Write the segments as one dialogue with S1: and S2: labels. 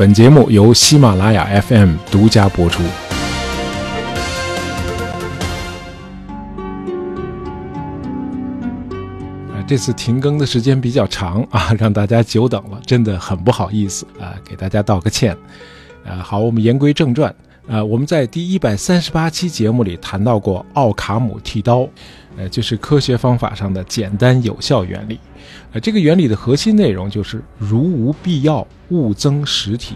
S1: 本节目由喜马拉雅 FM 独家播出。这次停更的时间比较长啊，让大家久等了，真的很不好意思啊，给大家道个歉。啊，好，我们言归正传。呃，我们在第一百三十八期节目里谈到过奥卡姆剃刀，呃，就是科学方法上的简单有效原理。呃，这个原理的核心内容就是如无必要，勿增实体，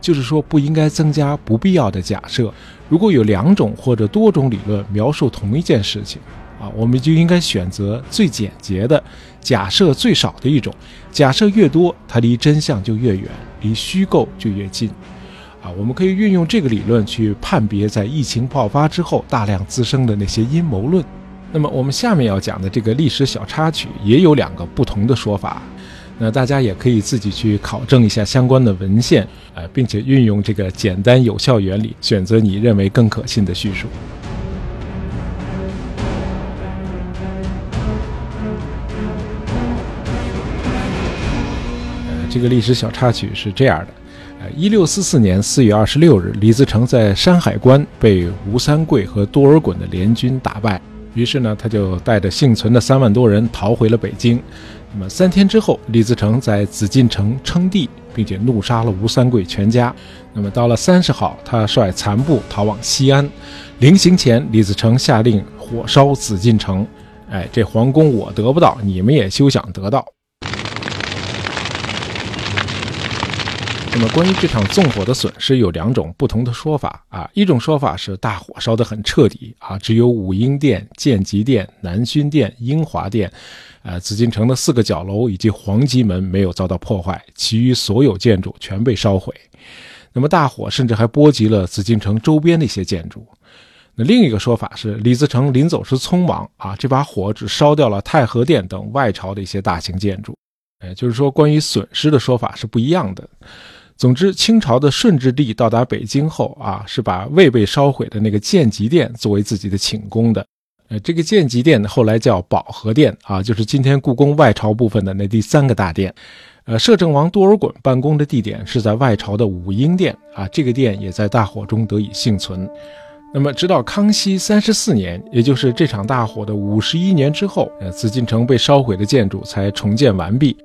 S1: 就是说不应该增加不必要的假设。如果有两种或者多种理论描述同一件事情。啊，我们就应该选择最简洁的、假设最少的一种。假设越多，它离真相就越远，离虚构就越近。啊，我们可以运用这个理论去判别在疫情爆发之后大量滋生的那些阴谋论。那么，我们下面要讲的这个历史小插曲也有两个不同的说法。那大家也可以自己去考证一下相关的文献，呃，并且运用这个简单有效原理，选择你认为更可信的叙述。呃这个历史小插曲是这样的：，呃，一六四四年四月二十六日，李自成在山海关被吴三桂和多尔衮的联军打败，于是呢，他就带着幸存的三万多人逃回了北京。那么三天之后，李自成在紫禁城称帝，并且怒杀了吴三桂全家。那么到了三十号，他率残部逃往西安。临行前，李自成下令火烧紫禁城。哎，这皇宫我得不到，你们也休想得到。那么，关于这场纵火的损失，有两种不同的说法啊。一种说法是大火烧得很彻底啊，只有武英殿、建极殿、南薰殿、英华殿，呃，紫禁城的四个角楼以及皇极门没有遭到破坏，其余所有建筑全被烧毁。那么，大火甚至还波及了紫禁城周边的一些建筑。那另一个说法是，李自成临走时匆忙啊，这把火只烧掉了太和殿等外朝的一些大型建筑。哎，就是说，关于损失的说法是不一样的。总之，清朝的顺治帝到达北京后啊，是把未被烧毁的那个建极殿作为自己的寝宫的。呃，这个建极殿呢后来叫保和殿啊，就是今天故宫外朝部分的那第三个大殿。呃，摄政王多尔衮办公的地点是在外朝的武英殿啊，这个殿也在大火中得以幸存。那么，直到康熙三十四年，也就是这场大火的五十一年之后，呃，紫禁城被烧毁的建筑才重建完毕。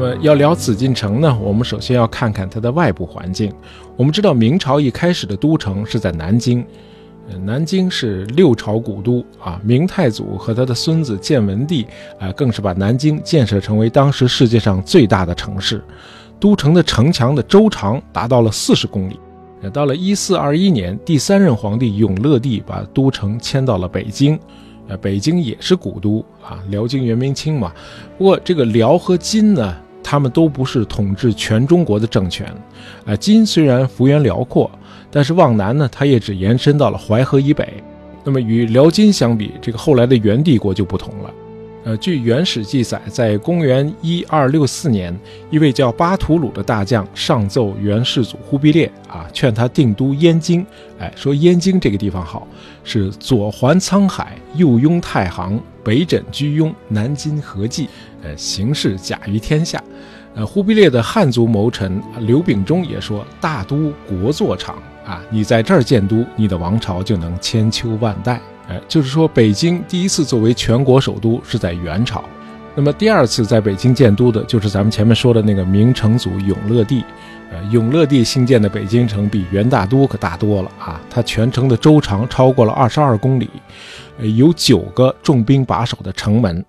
S1: 那么要聊紫禁城呢，我们首先要看看它的外部环境。我们知道明朝一开始的都城是在南京，呃南京是六朝古都啊。明太祖和他的孙子建文帝啊，更是把南京建设成为当时世界上最大的城市。都城的城墙的周长达到了四十公里。到了一四二一年，第三任皇帝永乐帝把都城迁到了北京。呃，北京也是古都啊，辽金元明清嘛。不过这个辽和金呢？他们都不是统治全中国的政权，啊，金虽然幅员辽阔，但是往南呢，它也只延伸到了淮河以北。那么与辽金相比，这个后来的元帝国就不同了。呃，据《元史》记载，在公元一二六四年，一位叫巴图鲁的大将上奏元世祖忽必烈啊，劝他定都燕京。哎，说燕京这个地方好，是左环沧海，右拥太行，北枕居庸，南金河济，呃，形势甲于天下。呃，忽必烈的汉族谋臣刘秉忠也说：“大都国作场啊，你在这儿建都，你的王朝就能千秋万代。”呃，就是说，北京第一次作为全国首都是在元朝，那么第二次在北京建都的就是咱们前面说的那个明成祖永乐帝。呃，永乐帝兴建的北京城比元大都可大多了啊！它全城的周长超过了二十二公里，有九个重兵把守的城门，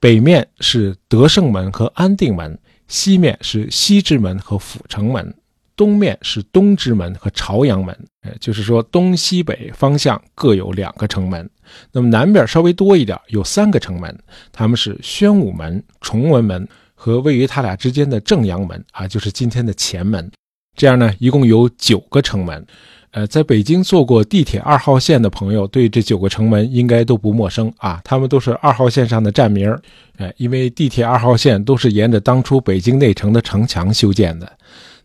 S1: 北面是德胜门和安定门，西面是西直门和阜成门。东面是东直门和朝阳门，呃，就是说东西北方向各有两个城门。那么南边稍微多一点，有三个城门，他们是宣武门、崇文门和位于他俩之间的正阳门啊，就是今天的前门。这样呢，一共有九个城门。呃，在北京坐过地铁二号线的朋友，对这九个城门应该都不陌生啊，他们都是二号线上的站名儿。因为地铁二号线都是沿着当初北京内城的城墙修建的。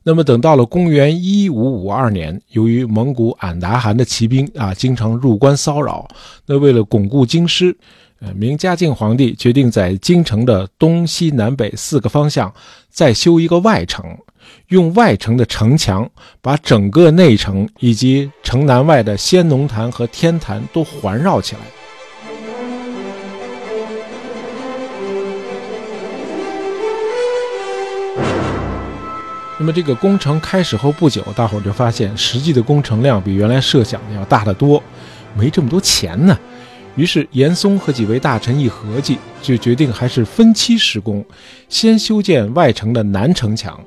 S1: 那么等到了公元一五五二年，由于蒙古俺答汗的骑兵啊经常入关骚扰，那为了巩固京师，呃，明嘉靖皇帝决定在京城的东西南北四个方向再修一个外城，用外城的城墙把整个内城以及城南外的先农坛和天坛都环绕起来。那么这个工程开始后不久，大伙儿就发现实际的工程量比原来设想的要大得多，没这么多钱呢。于是严嵩和几位大臣一合计，就决定还是分期施工，先修建外城的南城墙。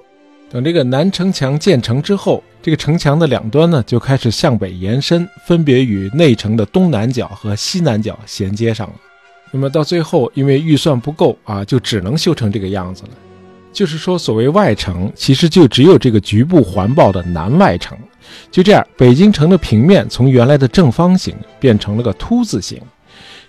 S1: 等这个南城墙建成之后，这个城墙的两端呢就开始向北延伸，分别与内城的东南角和西南角衔接上了。那么到最后，因为预算不够啊，就只能修成这个样子了。就是说，所谓外城，其实就只有这个局部环抱的南外城。就这样，北京城的平面从原来的正方形变成了个凸字形。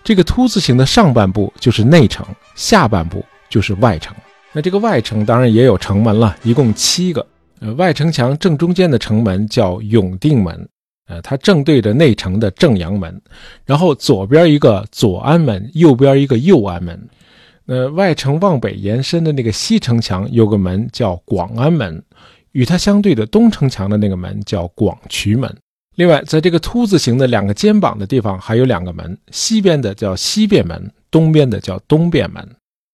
S1: 这个凸字形的上半部就是内城，下半部就是外城。那这个外城当然也有城门了，一共七个。呃，外城墙正中间的城门叫永定门，呃，它正对着内城的正阳门。然后左边一个左安门，右边一个右安门。那外城往北延伸的那个西城墙有个门叫广安门，与它相对的东城墙的那个门叫广渠门。另外，在这个凸字形的两个肩膀的地方还有两个门，西边的叫西便门，东边的叫东便门。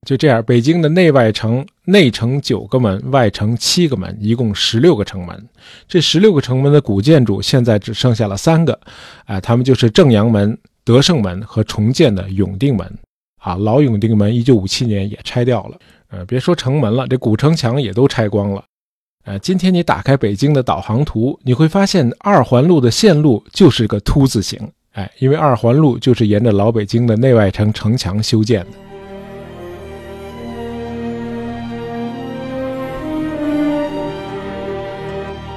S1: 就这样，北京的内外城内城九个门，外城七个门，一共十六个城门。这十六个城门的古建筑现在只剩下了三个，啊，他们就是正阳门、德胜门和重建的永定门。啊，老永定门一九五七年也拆掉了，呃，别说城门了，这古城墙也都拆光了。呃，今天你打开北京的导航图，你会发现二环路的线路就是个凸字形，哎，因为二环路就是沿着老北京的内外城城墙修建的。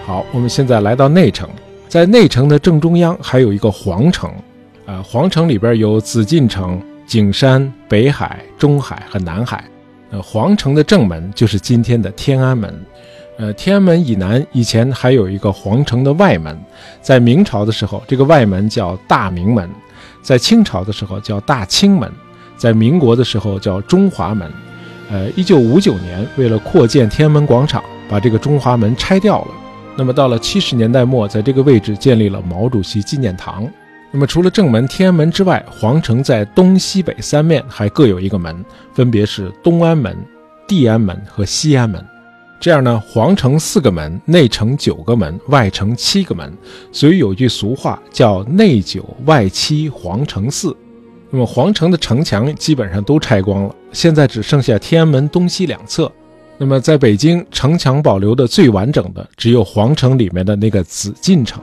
S1: 好，我们现在来到内城，在内城的正中央还有一个皇城，啊，皇城里边有紫禁城。景山、北海、中海和南海，呃，皇城的正门就是今天的天安门。呃，天安门以南以前还有一个皇城的外门，在明朝的时候，这个外门叫大明门；在清朝的时候叫大清门；在民国的时候叫中华门。呃，一九五九年，为了扩建天安门广场，把这个中华门拆掉了。那么到了七十年代末，在这个位置建立了毛主席纪念堂。那么，除了正门天安门之外，皇城在东西北三面还各有一个门，分别是东安门、地安门和西安门。这样呢，皇城四个门，内城九个门，外城七个门。所以有句俗话叫“内九外七，皇城四”。那么，皇城的城墙基本上都拆光了，现在只剩下天安门东西两侧。那么，在北京，城墙保留的最完整的只有皇城里面的那个紫禁城。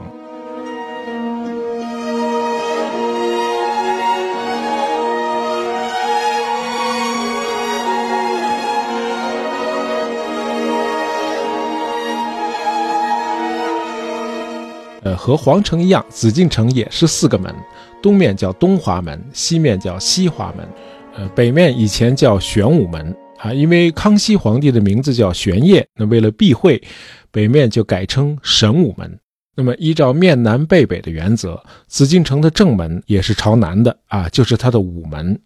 S1: 和皇城一样，紫禁城也是四个门，东面叫东华门，西面叫西华门，呃，北面以前叫玄武门啊，因为康熙皇帝的名字叫玄烨，那为了避讳，北面就改称神武门。那么依照面南背北的原则，紫禁城的正门也是朝南的啊，就是它的午门。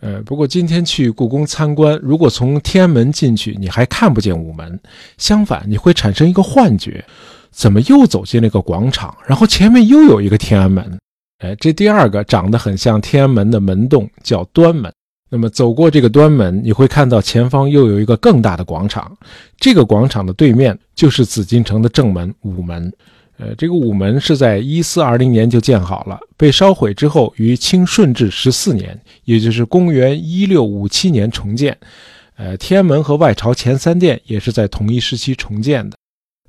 S1: 呃，不过今天去故宫参观，如果从天安门进去，你还看不见午门，相反，你会产生一个幻觉。怎么又走进那个广场？然后前面又有一个天安门。哎，这第二个长得很像天安门的门洞叫端门。那么走过这个端门，你会看到前方又有一个更大的广场。这个广场的对面就是紫禁城的正门午门。呃，这个午门是在一四二零年就建好了，被烧毁之后于清顺治十四年，也就是公元一六五七年重建。呃，天安门和外朝前三殿也是在同一时期重建的。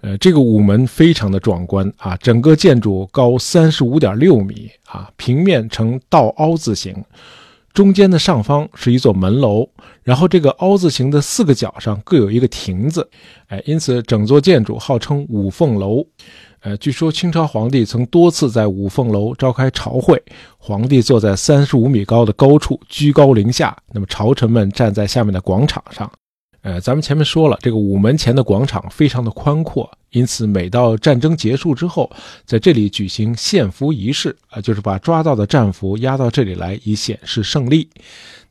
S1: 呃，这个午门非常的壮观啊，整个建筑高三十五点六米啊，平面呈倒凹字形，中间的上方是一座门楼，然后这个凹字形的四个角上各有一个亭子，哎，因此整座建筑号称五凤楼。呃，据说清朝皇帝曾多次在五凤楼召开朝会，皇帝坐在三十五米高的高处，居高临下，那么朝臣们站在下面的广场上。呃，咱们前面说了，这个午门前的广场非常的宽阔，因此每到战争结束之后，在这里举行献俘仪式啊，就是把抓到的战俘押到这里来，以显示胜利。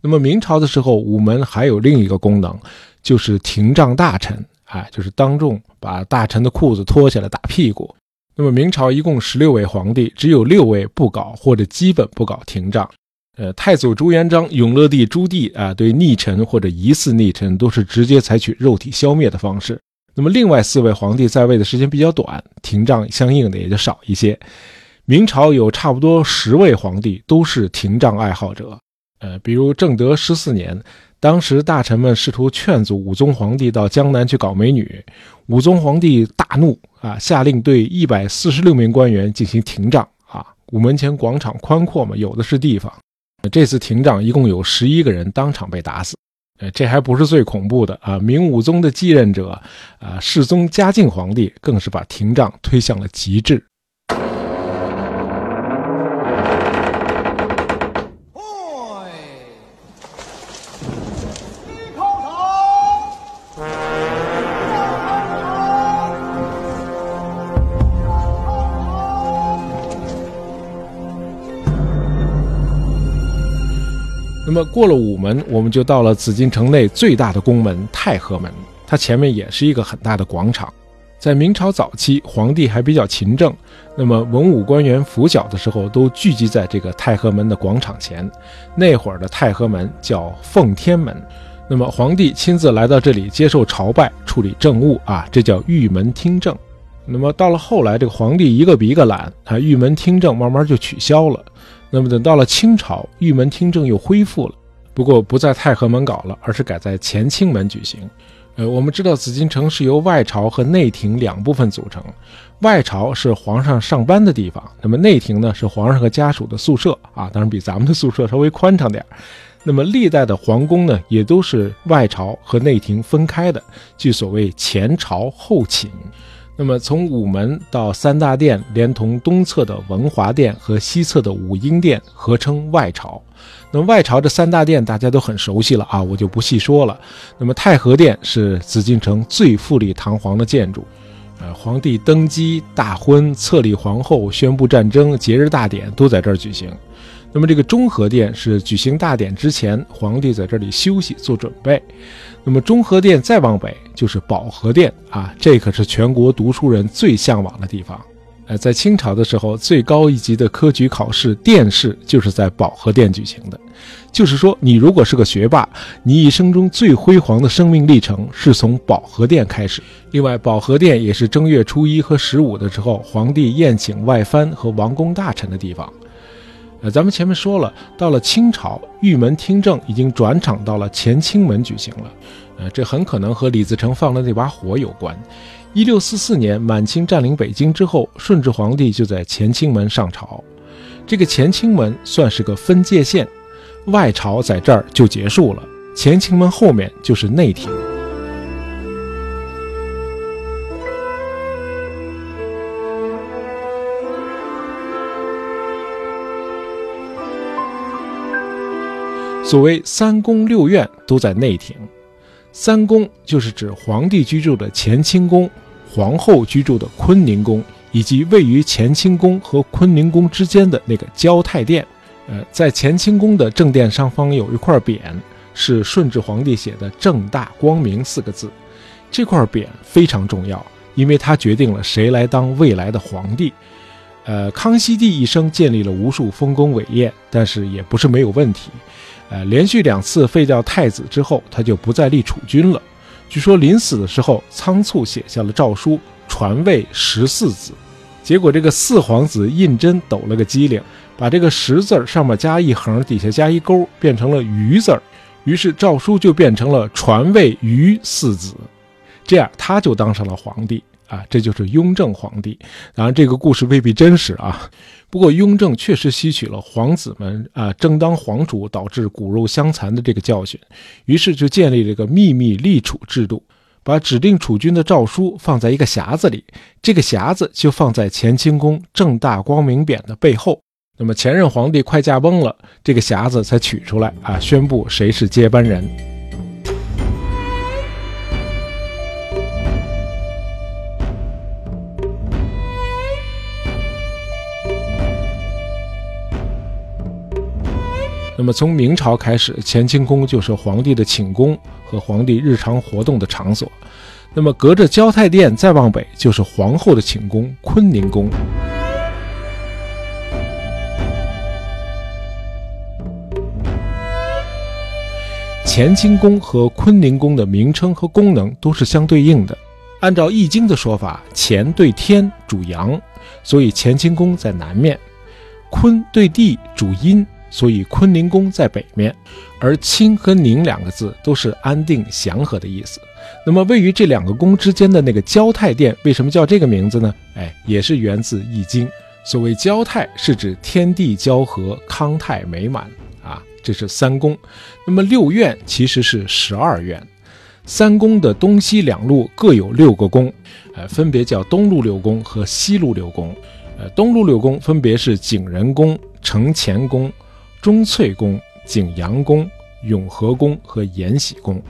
S1: 那么明朝的时候，午门还有另一个功能，就是廷杖大臣，哎，就是当众把大臣的裤子脱下来打屁股。那么明朝一共十六位皇帝，只有六位不搞或者基本不搞廷杖。呃，太祖朱元璋、永乐帝朱棣啊，对逆臣或者疑似逆臣都是直接采取肉体消灭的方式。那么，另外四位皇帝在位的时间比较短，廷杖相应的也就少一些。明朝有差不多十位皇帝都是廷杖爱好者。呃，比如正德十四年，当时大臣们试图劝阻武宗皇帝到江南去搞美女，武宗皇帝大怒啊，下令对一百四十六名官员进行廷杖啊。午门前广场宽阔嘛，有的是地方。这次廷杖一共有十一个人当场被打死，呃，这还不是最恐怖的啊！明武宗的继任者，啊，世宗嘉靖皇帝更是把廷杖推向了极致。那么过了午门，我们就到了紫禁城内最大的宫门太和门。它前面也是一个很大的广场。在明朝早期，皇帝还比较勤政，那么文武官员拂晓的时候都聚集在这个太和门的广场前。那会儿的太和门叫奉天门。那么皇帝亲自来到这里接受朝拜、处理政务啊，这叫御门听政。那么到了后来，这个皇帝一个比一个懒，啊，御门听政慢慢就取消了。那么等到了清朝，玉门听政又恢复了，不过不在太和门搞了，而是改在乾清门举行。呃，我们知道紫禁城是由外朝和内廷两部分组成，外朝是皇上上班的地方，那么内廷呢是皇上和家属的宿舍啊，当然比咱们的宿舍稍微宽敞点那么历代的皇宫呢，也都是外朝和内廷分开的，即所谓前朝后寝。那么，从午门到三大殿，连同东侧的文华殿和西侧的武英殿，合称外朝。那么，外朝这三大殿大家都很熟悉了啊，我就不细说了。那么，太和殿是紫禁城最富丽堂皇的建筑，呃，皇帝登基、大婚、册立皇后、宣布战争、节日大典都在这儿举行。那么，这个中和殿是举行大典之前，皇帝在这里休息做准备。那么中和殿再往北就是保和殿啊，这可是全国读书人最向往的地方。呃，在清朝的时候，最高一级的科举考试殿试就是在保和殿举行的。就是说，你如果是个学霸，你一生中最辉煌的生命历程是从保和殿开始。另外，保和殿也是正月初一和十五的时候，皇帝宴请外藩和王公大臣的地方。呃，咱们前面说了，到了清朝，玉门听政已经转场到了乾清门举行了。呃，这很可能和李自成放的那把火有关。一六四四年，满清占领北京之后，顺治皇帝就在乾清门上朝。这个乾清门算是个分界线，外朝在这儿就结束了，乾清门后面就是内廷。所谓三宫六院都在内廷，三宫就是指皇帝居住的乾清宫、皇后居住的坤宁宫，以及位于乾清宫和坤宁宫之间的那个交泰殿。呃，在乾清宫的正殿上方有一块匾，是顺治皇帝写的“正大光明”四个字。这块匾非常重要，因为它决定了谁来当未来的皇帝。呃，康熙帝一生建立了无数丰功伟业，但是也不是没有问题。呃，连续两次废掉太子之后，他就不再立储君了。据说临死的时候仓促写下了诏书，传位十四子。结果这个四皇子胤禛抖了个机灵，把这个十字上面加一横，底下加一勾，变成了余字。于是诏书就变成了传位余四子，这样他就当上了皇帝。啊，这就是雍正皇帝。当然，这个故事未必真实啊。不过，雍正确实吸取了皇子们啊争当皇主导致骨肉相残的这个教训，于是就建立了一个秘密立储制度，把指定储君的诏书放在一个匣子里，这个匣子就放在乾清宫正大光明匾的背后。那么，前任皇帝快驾崩了，这个匣子才取出来啊，宣布谁是接班人。那么从明朝开始，乾清宫就是皇帝的寝宫和皇帝日常活动的场所。那么隔着交泰殿再往北，就是皇后的寝宫坤宁宫。乾清宫和坤宁宫的名称和功能都是相对应的。按照《易经》的说法，乾对天主阳，所以乾清宫在南面；坤对地主阴，所以坤宁宫在北面。而清和宁两个字都是安定祥和的意思。那么位于这两个宫之间的那个交泰殿，为什么叫这个名字呢？哎，也是源自《易经》。所谓交泰，是指天地交合，康泰美满啊。这是三宫。那么六院其实是十二院。三宫的东西两路各有六个宫，呃，分别叫东路六宫和西路六宫。呃，东路六宫分别是景仁宫、承乾宫、中翠宫、景阳宫、永和宫和延禧宫。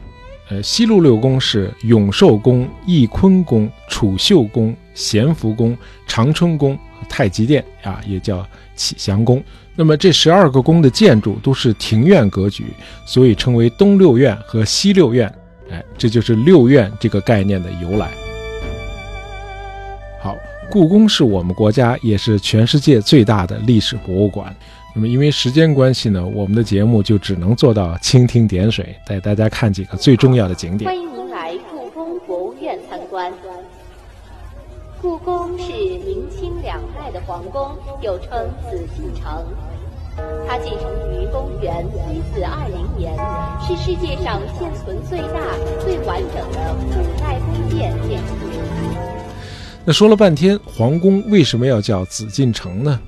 S1: 呃，西路六宫是永寿宫、翊坤宫、储秀宫、咸福宫、长春宫和太极殿啊，也叫启祥宫。那么这十二个宫的建筑都是庭院格局，所以称为东六院和西六院。哎，这就是六院这个概念的由来。好，故宫是我们国家也是全世界最大的历史博物馆。那么因为时间关系呢，我们的节目就只能做到蜻蜓点水，带大家看几个最重要的景点。
S2: 欢迎您来故宫博物院参观。故宫是明清两代的皇宫，又称紫禁城。它建成于公元一四二零年，是世界上现存最大、最完整的古代宫殿建筑群。
S1: 那说了半天，皇宫为什么要叫紫禁城呢？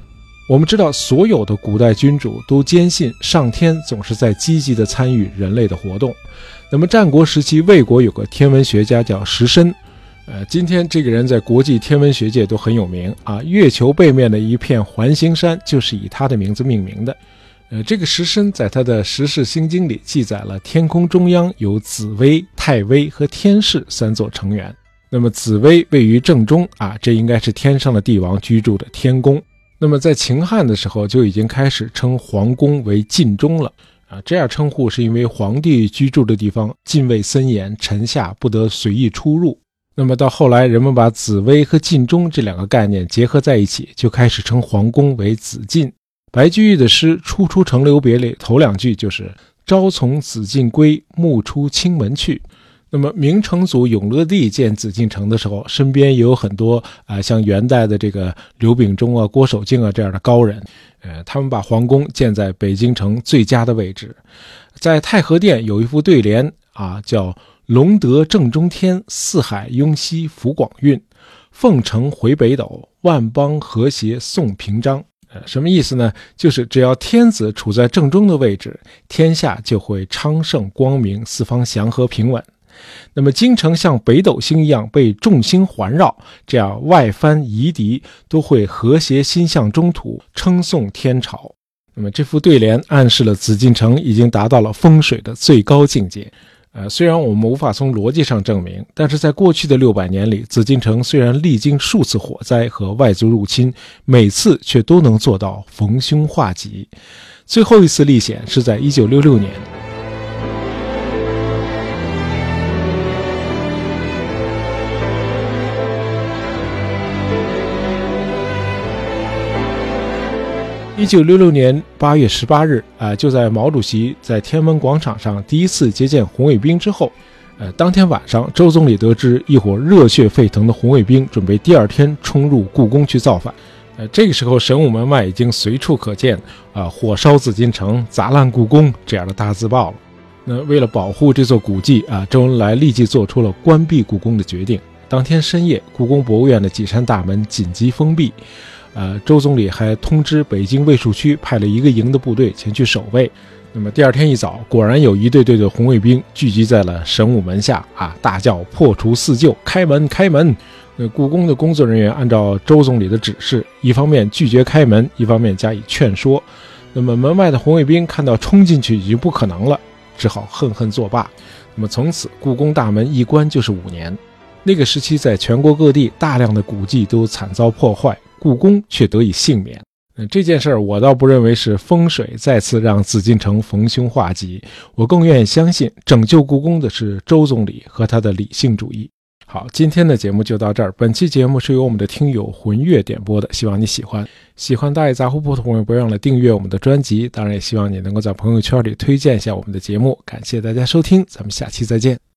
S1: 我们知道，所有的古代君主都坚信上天总是在积极地参与人类的活动。那么，战国时期，魏国有个天文学家叫石申。呃，今天这个人在国际天文学界都很有名啊。月球背面的一片环形山就是以他的名字命名的。呃，这个石申在他的《时事星经》里记载了天空中央有紫薇、太微和天市三座成员。那么紫薇位于正中啊，这应该是天上的帝王居住的天宫。那么在秦汉的时候就已经开始称皇宫为禁中了啊，这样称呼是因为皇帝居住的地方禁卫森严，臣下不得随意出入。那么到后来，人们把紫薇和禁中这两个概念结合在一起，就开始称皇宫为紫禁。白居易的诗《初出城留别》里头两句就是“朝从紫禁归，暮出青门去”。那么明成祖永乐帝建紫禁城的时候，身边也有很多啊，像元代的这个刘秉忠啊、郭守敬啊这样的高人，呃，他们把皇宫建在北京城最佳的位置，在太和殿有一副对联啊，叫。龙德正中天，四海雍熙福广运，凤城回北斗，万邦和谐颂平章。呃，什么意思呢？就是只要天子处在正中的位置，天下就会昌盛光明，四方祥和平稳。那么京城像北斗星一样被众星环绕，这样外藩夷狄都会和谐心向中土，称颂天朝。那么这副对联暗示了紫禁城已经达到了风水的最高境界。呃，虽然我们无法从逻辑上证明，但是在过去的六百年里，紫禁城虽然历经数次火灾和外族入侵，每次却都能做到逢凶化吉。最后一次历险是在一九六六年。一九六六年八月十八日，啊，就在毛主席在天安门广场上第一次接见红卫兵之后，呃，当天晚上，周总理得知一伙热血沸腾的红卫兵准备第二天冲入故宫去造反，呃，这个时候神武门外已经随处可见啊，火烧紫禁城、砸烂故宫这样的大字报了。那为了保护这座古迹啊，周恩来立即做出了关闭故宫的决定。当天深夜，故宫博物院的几扇大门紧急封闭。呃，周总理还通知北京卫戍区派了一个营的部队前去守卫。那么第二天一早，果然有一队队的红卫兵聚集在了神武门下，啊，大叫破除四旧，开门开门。那故宫的工作人员按照周总理的指示，一方面拒绝开门，一方面加以劝说。那么门外的红卫兵看到冲进去已经不可能了，只好恨恨作罢。那么从此，故宫大门一关就是五年。那个时期，在全国各地大量的古迹都惨遭破坏。故宫却得以幸免。嗯，这件事儿我倒不认为是风水再次让紫禁城逢凶化吉，我更愿意相信拯救故宫的是周总理和他的理性主义。好，今天的节目就到这儿。本期节目是由我们的听友魂月点播的，希望你喜欢。喜欢大爷杂货铺的朋友，不要忘了订阅我们的专辑。当然，也希望你能够在朋友圈里推荐一下我们的节目。感谢大家收听，咱们下期再见。